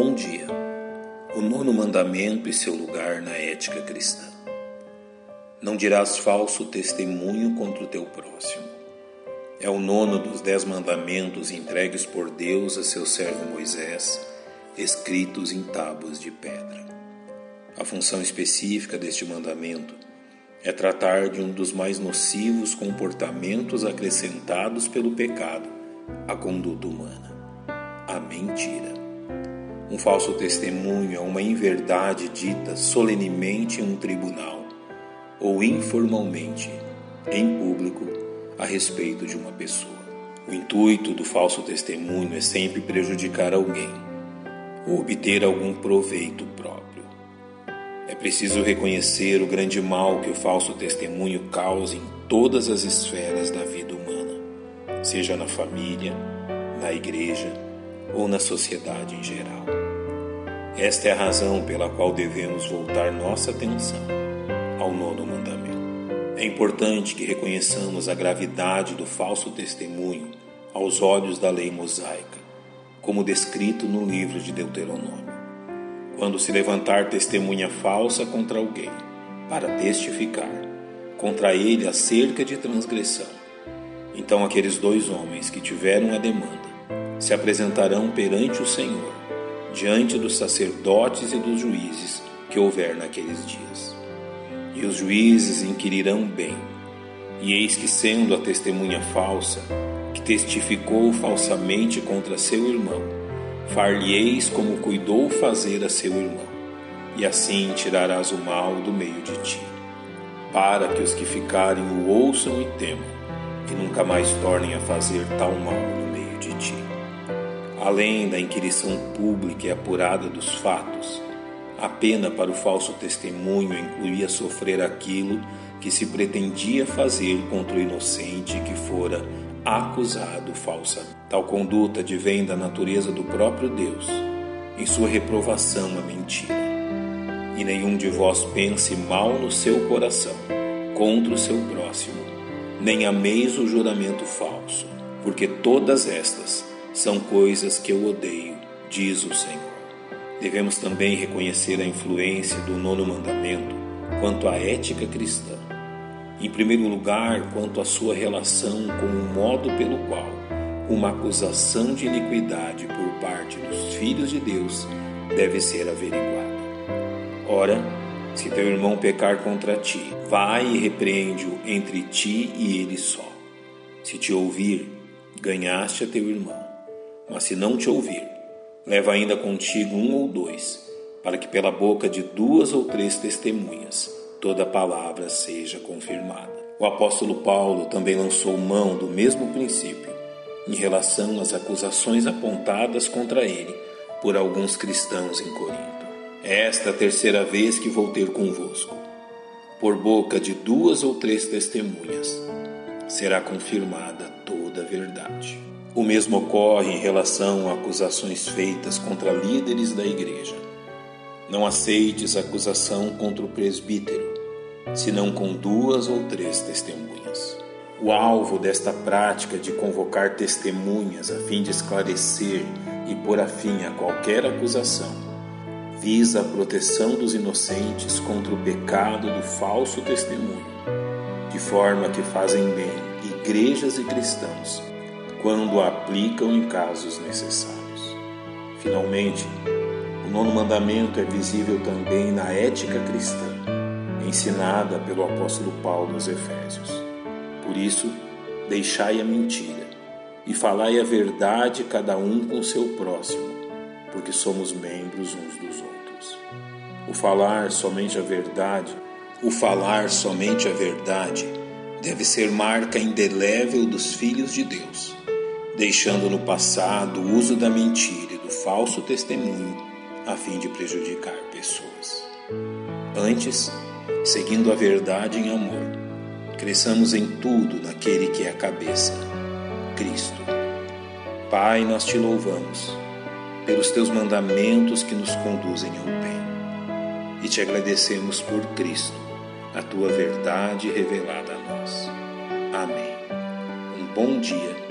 Bom dia. O nono mandamento e seu lugar na ética cristã. Não dirás falso testemunho contra o teu próximo. É o nono dos dez mandamentos entregues por Deus a seu servo Moisés, escritos em tábuas de pedra. A função específica deste mandamento é tratar de um dos mais nocivos comportamentos acrescentados pelo pecado à conduta humana: a mentira. Um falso testemunho é uma inverdade dita solenemente em um tribunal ou informalmente em público a respeito de uma pessoa. O intuito do falso testemunho é sempre prejudicar alguém ou obter algum proveito próprio. É preciso reconhecer o grande mal que o falso testemunho causa em todas as esferas da vida humana, seja na família, na igreja ou na sociedade em geral. Esta é a razão pela qual devemos voltar nossa atenção ao nono mandamento. É importante que reconheçamos a gravidade do falso testemunho aos olhos da lei mosaica, como descrito no livro de Deuteronômio. Quando se levantar testemunha falsa contra alguém, para testificar contra ele acerca de transgressão, então aqueles dois homens que tiveram a demanda se apresentarão perante o Senhor diante dos sacerdotes e dos juízes que houver naqueles dias. E os juízes inquirirão bem, e eis que, sendo a testemunha falsa, que testificou falsamente contra seu irmão, far-lhe-eis como cuidou fazer a seu irmão, e assim tirarás o mal do meio de ti, para que os que ficarem o ouçam e temam, e nunca mais tornem a fazer tal mal no meio de ti. Além da inquirição pública e apurada dos fatos, a pena para o falso testemunho incluía sofrer aquilo que se pretendia fazer contra o inocente que fora acusado falsamente. Tal conduta advém da natureza do próprio Deus, em sua reprovação à mentira. E nenhum de vós pense mal no seu coração contra o seu próximo, nem ameis o juramento falso, porque todas estas são coisas que eu odeio, diz o Senhor. Devemos também reconhecer a influência do nono mandamento quanto à ética cristã. Em primeiro lugar, quanto à sua relação com o modo pelo qual uma acusação de iniquidade por parte dos filhos de Deus deve ser averiguada. Ora, se teu irmão pecar contra ti, vai e repreende-o entre ti e ele só. Se te ouvir, ganhaste a teu irmão. Mas se não te ouvir, leva ainda contigo um ou dois, para que pela boca de duas ou três testemunhas toda palavra seja confirmada. O apóstolo Paulo também lançou mão do mesmo princípio em relação às acusações apontadas contra ele por alguns cristãos em Corinto. É esta a terceira vez que vou ter convosco. Por boca de duas ou três testemunhas será confirmada toda a verdade. O mesmo ocorre em relação a acusações feitas contra líderes da igreja. Não aceites acusação contra o presbítero, senão com duas ou três testemunhas. O alvo desta prática de convocar testemunhas a fim de esclarecer e pôr a fim a qualquer acusação visa a proteção dos inocentes contra o pecado do falso testemunho, de forma que fazem bem igrejas e cristãos quando a aplicam em casos necessários. Finalmente, o nono mandamento é visível também na ética cristã, ensinada pelo apóstolo Paulo aos Efésios. Por isso, deixai a mentira e falai a verdade cada um com seu próximo, porque somos membros uns dos outros. O falar somente a verdade, o falar somente a verdade deve ser marca indelével dos filhos de Deus deixando no passado o uso da mentira e do falso testemunho a fim de prejudicar pessoas. Antes, seguindo a verdade em amor, cresçamos em tudo naquele que é a cabeça, Cristo. Pai, nós te louvamos pelos teus mandamentos que nos conduzem ao bem e te agradecemos por Cristo, a tua verdade revelada a nós. Amém. Um bom dia